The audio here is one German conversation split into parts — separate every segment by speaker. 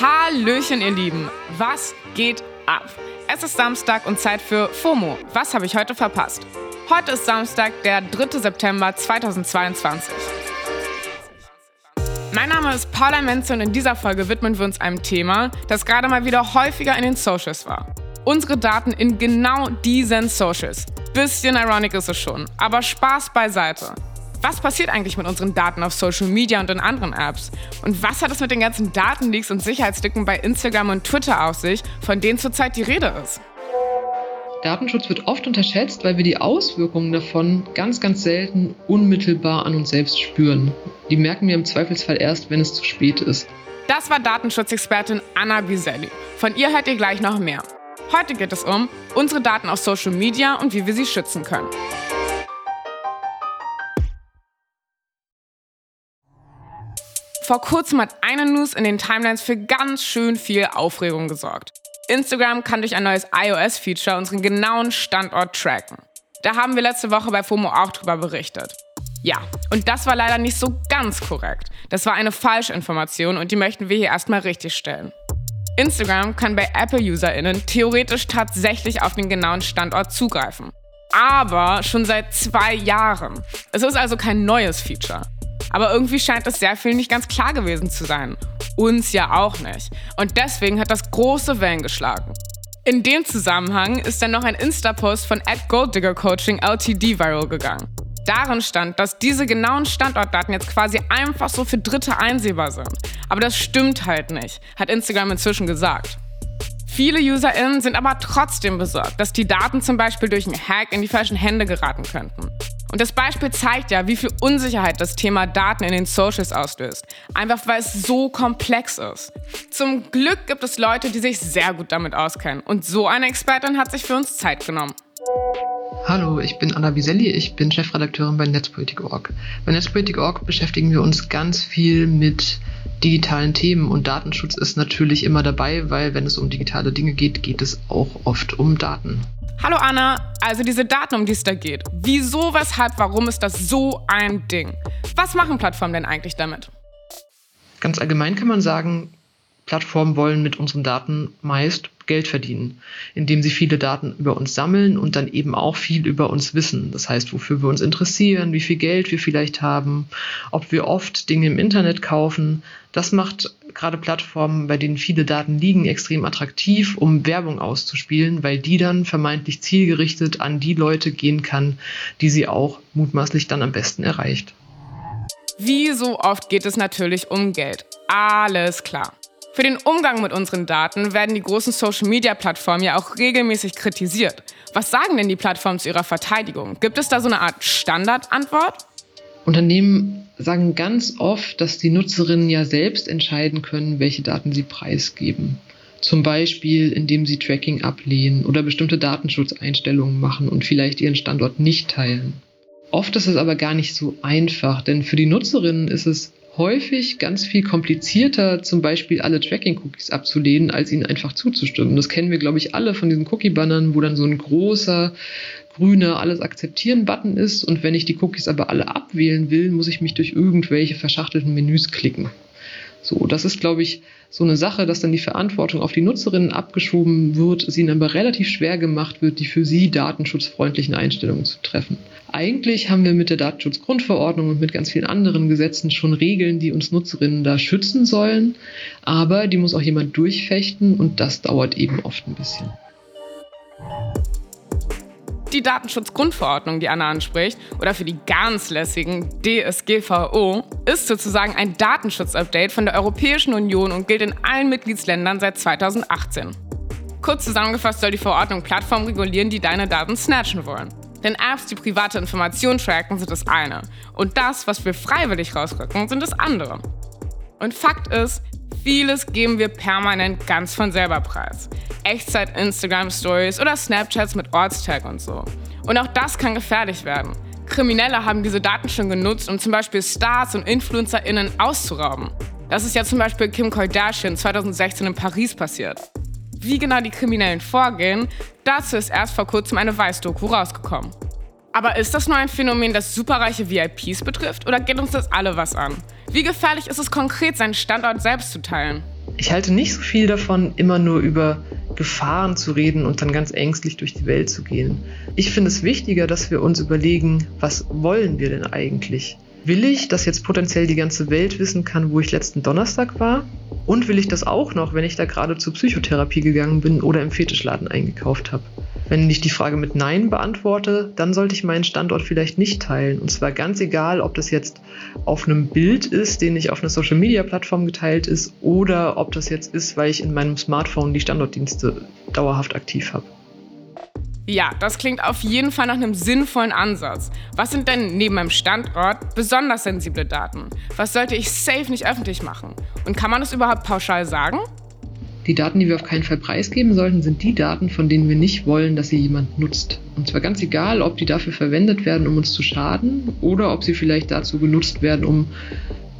Speaker 1: Hallöchen, ihr Lieben. Was geht ab? Es ist Samstag und Zeit für FOMO. Was habe ich heute verpasst? Heute ist Samstag, der 3. September 2022. Mein Name ist Paula Menze und in dieser Folge widmen wir uns einem Thema, das gerade mal wieder häufiger in den Socials war. Unsere Daten in genau diesen Socials. Bisschen ironic ist es schon, aber Spaß beiseite. Was passiert eigentlich mit unseren Daten auf Social Media und in anderen Apps? Und was hat es mit den ganzen Datenleaks und Sicherheitslücken bei Instagram und Twitter auf sich, von denen zurzeit die Rede ist?
Speaker 2: Datenschutz wird oft unterschätzt, weil wir die Auswirkungen davon ganz, ganz selten unmittelbar an uns selbst spüren. Die merken wir im Zweifelsfall erst, wenn es zu spät ist.
Speaker 1: Das war Datenschutzexpertin Anna Biselli. Von ihr hört ihr gleich noch mehr. Heute geht es um unsere Daten auf Social Media und wie wir sie schützen können. Vor kurzem hat eine News in den Timelines für ganz schön viel Aufregung gesorgt. Instagram kann durch ein neues iOS-Feature unseren genauen Standort tracken. Da haben wir letzte Woche bei FOMO auch drüber berichtet. Ja, und das war leider nicht so ganz korrekt. Das war eine Falschinformation und die möchten wir hier erstmal richtigstellen. Instagram kann bei Apple-UserInnen theoretisch tatsächlich auf den genauen Standort zugreifen. Aber schon seit zwei Jahren. Es ist also kein neues Feature. Aber irgendwie scheint das sehr viel nicht ganz klar gewesen zu sein. Uns ja auch nicht. Und deswegen hat das große Wellen geschlagen. In dem Zusammenhang ist dann noch ein Insta-Post von @golddiggercoaching LTD viral gegangen. Darin stand, dass diese genauen Standortdaten jetzt quasi einfach so für Dritte einsehbar sind. Aber das stimmt halt nicht, hat Instagram inzwischen gesagt. Viele UserInnen sind aber trotzdem besorgt, dass die Daten zum Beispiel durch einen Hack in die falschen Hände geraten könnten. Und das Beispiel zeigt ja, wie viel Unsicherheit das Thema Daten in den Socials auslöst. Einfach weil es so komplex ist. Zum Glück gibt es Leute, die sich sehr gut damit auskennen. Und so eine Expertin hat sich für uns Zeit genommen.
Speaker 2: Hallo, ich bin Anna Biselli, ich bin Chefredakteurin bei Netzpolitik.org. Bei Netzpolitik.org beschäftigen wir uns ganz viel mit digitalen Themen und Datenschutz ist natürlich immer dabei, weil wenn es um digitale Dinge geht, geht es auch oft um Daten.
Speaker 1: Hallo Anna, also diese Daten, um die es da geht. Wieso, weshalb, warum ist das so ein Ding? Was machen Plattformen denn eigentlich damit?
Speaker 2: Ganz allgemein kann man sagen, Plattformen wollen mit unseren Daten meist Geld verdienen, indem sie viele Daten über uns sammeln und dann eben auch viel über uns wissen. Das heißt, wofür wir uns interessieren, wie viel Geld wir vielleicht haben, ob wir oft Dinge im Internet kaufen. Das macht gerade Plattformen, bei denen viele Daten liegen, extrem attraktiv, um Werbung auszuspielen, weil die dann vermeintlich zielgerichtet an die Leute gehen kann, die sie auch mutmaßlich dann am besten erreicht.
Speaker 1: Wie so oft geht es natürlich um Geld. Alles klar. Für den Umgang mit unseren Daten werden die großen Social-Media-Plattformen ja auch regelmäßig kritisiert. Was sagen denn die Plattformen zu ihrer Verteidigung? Gibt es da so eine Art Standardantwort?
Speaker 2: Unternehmen sagen ganz oft, dass die Nutzerinnen ja selbst entscheiden können, welche Daten sie preisgeben. Zum Beispiel, indem sie Tracking ablehnen oder bestimmte Datenschutzeinstellungen machen und vielleicht ihren Standort nicht teilen. Oft ist es aber gar nicht so einfach, denn für die Nutzerinnen ist es häufig ganz viel komplizierter, zum Beispiel alle Tracking-Cookies abzulehnen, als ihnen einfach zuzustimmen. Das kennen wir, glaube ich, alle von diesen Cookie-Bannern, wo dann so ein großer grüner Alles akzeptieren-Button ist. Und wenn ich die Cookies aber alle abwählen will, muss ich mich durch irgendwelche verschachtelten Menüs klicken. So, das ist, glaube ich, so eine Sache, dass dann die Verantwortung auf die Nutzerinnen abgeschoben wird, es ihnen aber relativ schwer gemacht wird, die für sie datenschutzfreundlichen Einstellungen zu treffen. Eigentlich haben wir mit der Datenschutzgrundverordnung und mit ganz vielen anderen Gesetzen schon Regeln, die uns Nutzerinnen da schützen sollen, aber die muss auch jemand durchfechten und das dauert eben oft ein bisschen
Speaker 1: die Datenschutzgrundverordnung, die Anna anspricht, oder für die ganz lässigen DSGVO, ist sozusagen ein Datenschutzupdate von der Europäischen Union und gilt in allen Mitgliedsländern seit 2018. Kurz zusammengefasst soll die Verordnung Plattformen regulieren, die deine Daten snatchen wollen. Denn Apps, die private Informationen tracken, sind das eine. Und das, was wir freiwillig rausrücken, sind das andere. Und Fakt ist, Vieles geben wir permanent ganz von selber preis. Echtzeit Instagram Stories oder Snapchats mit Ortstag und so. Und auch das kann gefährlich werden. Kriminelle haben diese Daten schon genutzt, um zum Beispiel Stars und InfluencerInnen auszurauben. Das ist ja zum Beispiel Kim Kardashian 2016 in Paris passiert. Wie genau die Kriminellen vorgehen, dazu ist erst vor kurzem eine Weißdoku rausgekommen. Aber ist das nur ein Phänomen, das superreiche VIPs betrifft oder geht uns das alle was an? Wie gefährlich ist es konkret, seinen Standort selbst zu teilen?
Speaker 2: Ich halte nicht so viel davon, immer nur über Gefahren zu reden und dann ganz ängstlich durch die Welt zu gehen. Ich finde es wichtiger, dass wir uns überlegen, was wollen wir denn eigentlich? Will ich, dass jetzt potenziell die ganze Welt wissen kann, wo ich letzten Donnerstag war? Und will ich das auch noch, wenn ich da gerade zur Psychotherapie gegangen bin oder im Fetischladen eingekauft habe? Wenn ich die Frage mit Nein beantworte, dann sollte ich meinen Standort vielleicht nicht teilen. Und zwar ganz egal, ob das jetzt auf einem Bild ist, den ich auf einer Social-Media-Plattform geteilt ist, oder ob das jetzt ist, weil ich in meinem Smartphone die Standortdienste dauerhaft aktiv habe.
Speaker 1: Ja, das klingt auf jeden Fall nach einem sinnvollen Ansatz. Was sind denn neben meinem Standort besonders sensible Daten? Was sollte ich safe nicht öffentlich machen? Und kann man das überhaupt pauschal sagen?
Speaker 2: Die Daten, die wir auf keinen Fall preisgeben sollten, sind die Daten, von denen wir nicht wollen, dass sie jemand nutzt. Und zwar ganz egal, ob die dafür verwendet werden, um uns zu schaden oder ob sie vielleicht dazu genutzt werden, um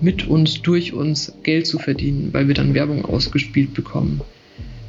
Speaker 2: mit uns, durch uns Geld zu verdienen, weil wir dann Werbung ausgespielt bekommen.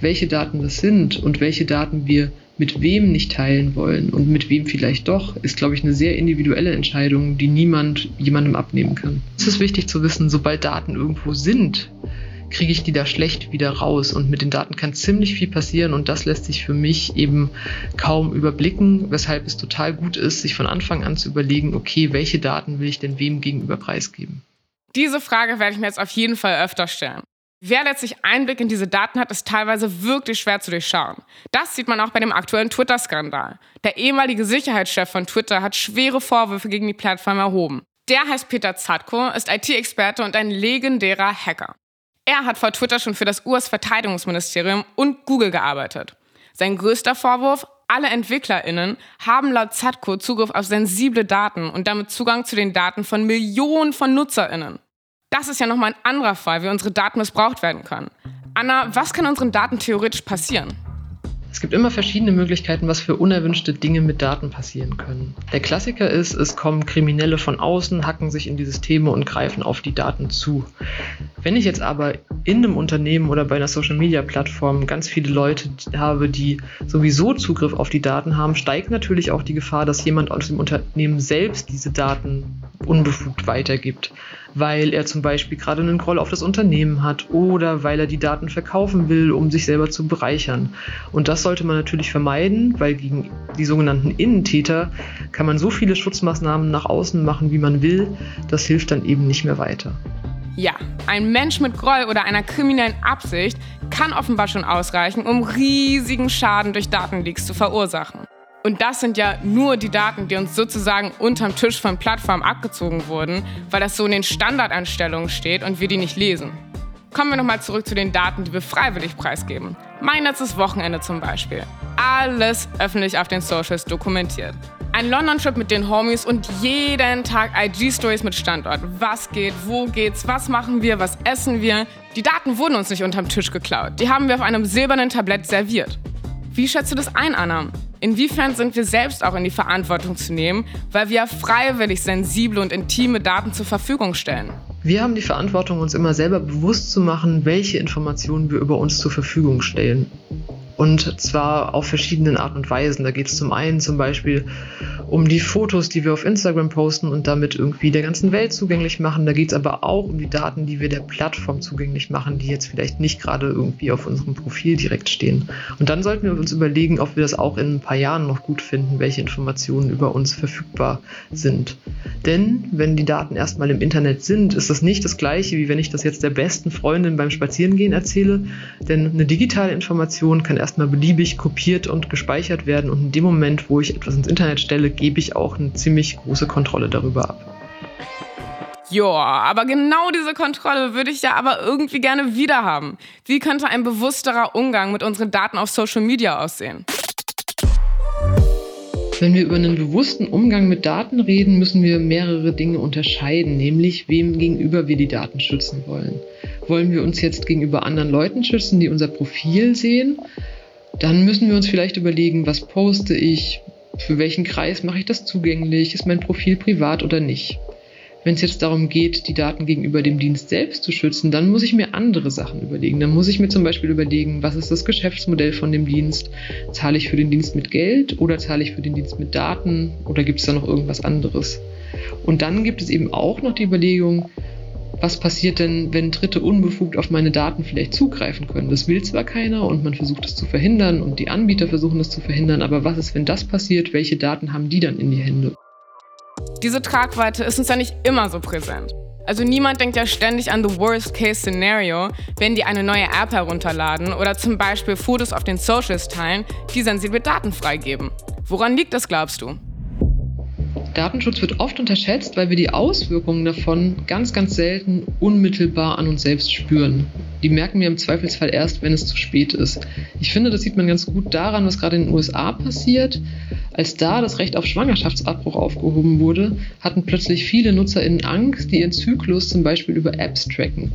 Speaker 2: Welche Daten das sind und welche Daten wir mit wem nicht teilen wollen und mit wem vielleicht doch, ist, glaube ich, eine sehr individuelle Entscheidung, die niemand jemandem abnehmen kann. Es ist wichtig zu wissen, sobald Daten irgendwo sind, kriege ich die da schlecht wieder raus. Und mit den Daten kann ziemlich viel passieren und das lässt sich für mich eben kaum überblicken, weshalb es total gut ist, sich von Anfang an zu überlegen, okay, welche Daten will ich denn wem gegenüber preisgeben?
Speaker 1: Diese Frage werde ich mir jetzt auf jeden Fall öfter stellen. Wer letztlich Einblick in diese Daten hat, ist teilweise wirklich schwer zu durchschauen. Das sieht man auch bei dem aktuellen Twitter-Skandal. Der ehemalige Sicherheitschef von Twitter hat schwere Vorwürfe gegen die Plattform erhoben. Der heißt Peter Zatko, ist IT-Experte und ein legendärer Hacker. Er hat vor Twitter schon für das US-Verteidigungsministerium und Google gearbeitet. Sein größter Vorwurf, alle EntwicklerInnen haben laut Zatko Zugriff auf sensible Daten und damit Zugang zu den Daten von Millionen von NutzerInnen. Das ist ja nochmal ein anderer Fall, wie unsere Daten missbraucht werden können. Anna, was kann unseren Daten theoretisch passieren?
Speaker 2: Es gibt immer verschiedene Möglichkeiten, was für unerwünschte Dinge mit Daten passieren können. Der Klassiker ist, es kommen Kriminelle von außen, hacken sich in die Systeme und greifen auf die Daten zu. Wenn ich jetzt aber in einem Unternehmen oder bei einer Social-Media-Plattform ganz viele Leute habe, die sowieso Zugriff auf die Daten haben, steigt natürlich auch die Gefahr, dass jemand aus dem Unternehmen selbst diese Daten unbefugt weitergibt, weil er zum Beispiel gerade einen Groll auf das Unternehmen hat oder weil er die Daten verkaufen will, um sich selber zu bereichern. Und das sollte man natürlich vermeiden, weil gegen die sogenannten Innentäter kann man so viele Schutzmaßnahmen nach außen machen, wie man will. Das hilft dann eben nicht mehr weiter.
Speaker 1: Ja, ein Mensch mit Groll oder einer kriminellen Absicht kann offenbar schon ausreichen, um riesigen Schaden durch Datenleaks zu verursachen. Und das sind ja nur die Daten, die uns sozusagen unterm Tisch von Plattformen abgezogen wurden, weil das so in den Standardeinstellungen steht und wir die nicht lesen. Kommen wir nochmal zurück zu den Daten, die wir freiwillig preisgeben. Mein letztes Wochenende zum Beispiel. Alles öffentlich auf den Socials dokumentiert. Ein London-Trip mit den Homies und jeden Tag IG-Stories mit Standort. Was geht, wo geht's, was machen wir, was essen wir. Die Daten wurden uns nicht unterm Tisch geklaut. Die haben wir auf einem silbernen Tablett serviert. Wie schätzt du das ein, Anna? Inwiefern sind wir selbst auch in die Verantwortung zu nehmen, weil wir freiwillig sensible und intime Daten zur Verfügung stellen?
Speaker 2: Wir haben die Verantwortung, uns immer selber bewusst zu machen, welche Informationen wir über uns zur Verfügung stellen. Und zwar auf verschiedenen Arten und Weisen. Da geht es zum einen zum Beispiel um die Fotos, die wir auf Instagram posten und damit irgendwie der ganzen Welt zugänglich machen. Da geht es aber auch um die Daten, die wir der Plattform zugänglich machen, die jetzt vielleicht nicht gerade irgendwie auf unserem Profil direkt stehen. Und dann sollten wir uns überlegen, ob wir das auch in ein paar Jahren noch gut finden, welche Informationen über uns verfügbar sind. Denn wenn die Daten erstmal im Internet sind, ist das nicht das gleiche, wie wenn ich das jetzt der besten Freundin beim Spazierengehen erzähle. Denn eine digitale Information kann erstmal beliebig kopiert und gespeichert werden und in dem Moment, wo ich etwas ins Internet stelle, gebe ich auch eine ziemlich große Kontrolle darüber ab.
Speaker 1: Joa, aber genau diese Kontrolle würde ich ja aber irgendwie gerne wieder haben. Wie könnte ein bewussterer Umgang mit unseren Daten auf Social Media aussehen?
Speaker 2: Wenn wir über einen bewussten Umgang mit Daten reden, müssen wir mehrere Dinge unterscheiden, nämlich wem gegenüber wir die Daten schützen wollen. Wollen wir uns jetzt gegenüber anderen Leuten schützen, die unser Profil sehen? Dann müssen wir uns vielleicht überlegen, was poste ich, für welchen Kreis mache ich das zugänglich, ist mein Profil privat oder nicht. Wenn es jetzt darum geht, die Daten gegenüber dem Dienst selbst zu schützen, dann muss ich mir andere Sachen überlegen. Dann muss ich mir zum Beispiel überlegen, was ist das Geschäftsmodell von dem Dienst? Zahle ich für den Dienst mit Geld oder zahle ich für den Dienst mit Daten oder gibt es da noch irgendwas anderes? Und dann gibt es eben auch noch die Überlegung, was passiert denn, wenn Dritte unbefugt auf meine Daten vielleicht zugreifen können? Das will zwar keiner und man versucht es zu verhindern und die Anbieter versuchen es zu verhindern, aber was ist, wenn das passiert? Welche Daten haben die dann in die Hände?
Speaker 1: Diese Tragweite ist uns ja nicht immer so präsent. Also niemand denkt ja ständig an the Worst-Case-Szenario, wenn die eine neue App herunterladen oder zum Beispiel Fotos auf den Socials teilen, die sensible Daten freigeben. Woran liegt das, glaubst du?
Speaker 2: Datenschutz wird oft unterschätzt, weil wir die Auswirkungen davon ganz, ganz selten unmittelbar an uns selbst spüren. Die merken wir im Zweifelsfall erst, wenn es zu spät ist. Ich finde, das sieht man ganz gut daran, was gerade in den USA passiert. Als da das Recht auf Schwangerschaftsabbruch aufgehoben wurde, hatten plötzlich viele NutzerInnen Angst, die ihren Zyklus zum Beispiel über Apps tracken.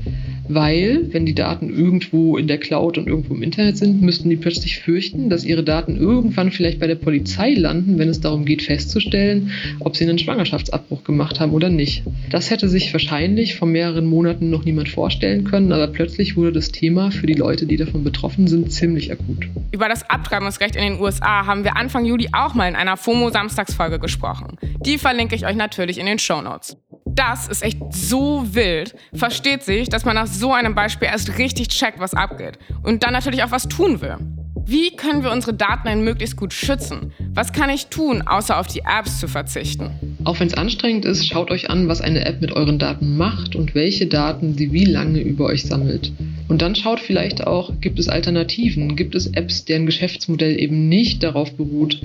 Speaker 2: Weil, wenn die Daten irgendwo in der Cloud und irgendwo im Internet sind, müssten die plötzlich fürchten, dass ihre Daten irgendwann vielleicht bei der Polizei landen, wenn es darum geht festzustellen, ob sie einen Schwangerschaftsabbruch gemacht haben oder nicht. Das hätte sich wahrscheinlich vor mehreren Monaten noch niemand vorstellen können, aber plötzlich wurde das Thema für die Leute, die davon betroffen sind, ziemlich akut.
Speaker 1: Über das Abtreibungsrecht in den USA haben wir Anfang Juli auch mal in einer FOMO-Samstagsfolge gesprochen. Die verlinke ich euch natürlich in den Show Notes. Das ist echt so wild. Versteht sich, dass man nach so einem Beispiel erst richtig checkt, was abgeht. Und dann natürlich auch was tun will. Wie können wir unsere Daten denn möglichst gut schützen? Was kann ich tun, außer auf die Apps zu verzichten?
Speaker 2: Auch wenn es anstrengend ist, schaut euch an, was eine App mit euren Daten macht und welche Daten sie wie lange über euch sammelt. Und dann schaut vielleicht auch, gibt es Alternativen? Gibt es Apps, deren Geschäftsmodell eben nicht darauf beruht,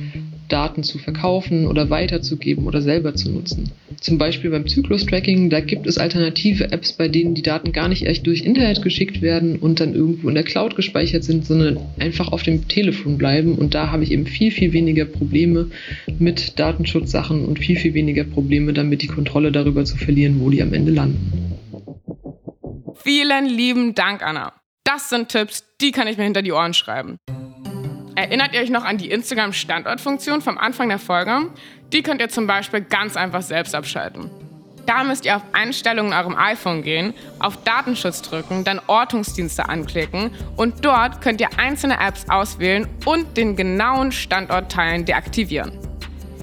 Speaker 2: Daten zu verkaufen oder weiterzugeben oder selber zu nutzen. Zum Beispiel beim Zyklus-Tracking, da gibt es alternative Apps, bei denen die Daten gar nicht echt durch Internet geschickt werden und dann irgendwo in der Cloud gespeichert sind, sondern einfach auf dem Telefon bleiben. Und da habe ich eben viel, viel weniger Probleme mit Datenschutzsachen und viel, viel weniger Probleme damit, die Kontrolle darüber zu verlieren, wo die am Ende landen.
Speaker 1: Vielen lieben Dank, Anna. Das sind Tipps, die kann ich mir hinter die Ohren schreiben. Erinnert ihr euch noch an die Instagram-Standortfunktion vom Anfang der Folge? Die könnt ihr zum Beispiel ganz einfach selbst abschalten. Da müsst ihr auf Einstellungen in eurem iPhone gehen, auf Datenschutz drücken, dann Ortungsdienste anklicken und dort könnt ihr einzelne Apps auswählen und den genauen Standortteilen deaktivieren.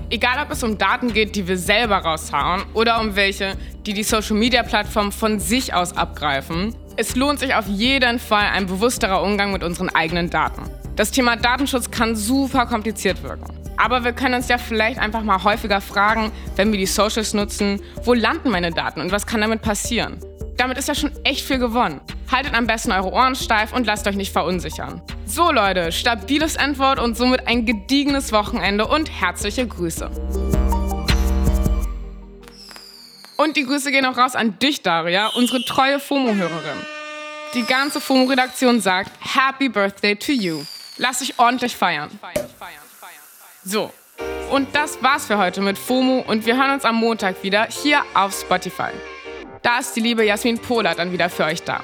Speaker 1: Egal ob es um Daten geht, die wir selber raushauen oder um welche, die die Social-Media-Plattform von sich aus abgreifen, es lohnt sich auf jeden Fall ein bewussterer Umgang mit unseren eigenen Daten. Das Thema Datenschutz kann super kompliziert wirken. Aber wir können uns ja vielleicht einfach mal häufiger fragen, wenn wir die Socials nutzen, wo landen meine Daten und was kann damit passieren? Damit ist ja schon echt viel gewonnen. Haltet am besten eure Ohren steif und lasst euch nicht verunsichern. So Leute, stabiles Antwort und somit ein gediegenes Wochenende und herzliche Grüße. Und die Grüße gehen auch raus an dich, Daria, unsere treue FOMO-Hörerin. Die ganze FOMO-Redaktion sagt Happy Birthday to you. Lass dich ordentlich feiern. So, und das war's für heute mit FOMO und wir hören uns am Montag wieder hier auf Spotify. Da ist die liebe Jasmin Pohler dann wieder für euch da.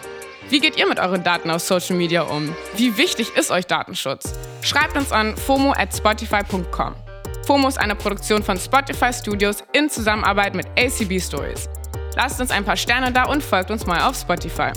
Speaker 1: Wie geht ihr mit euren Daten auf Social Media um? Wie wichtig ist euch Datenschutz? Schreibt uns an fomo at spotify.com. FOMO ist eine Produktion von Spotify Studios in Zusammenarbeit mit ACB Stories. Lasst uns ein paar Sterne da und folgt uns mal auf Spotify.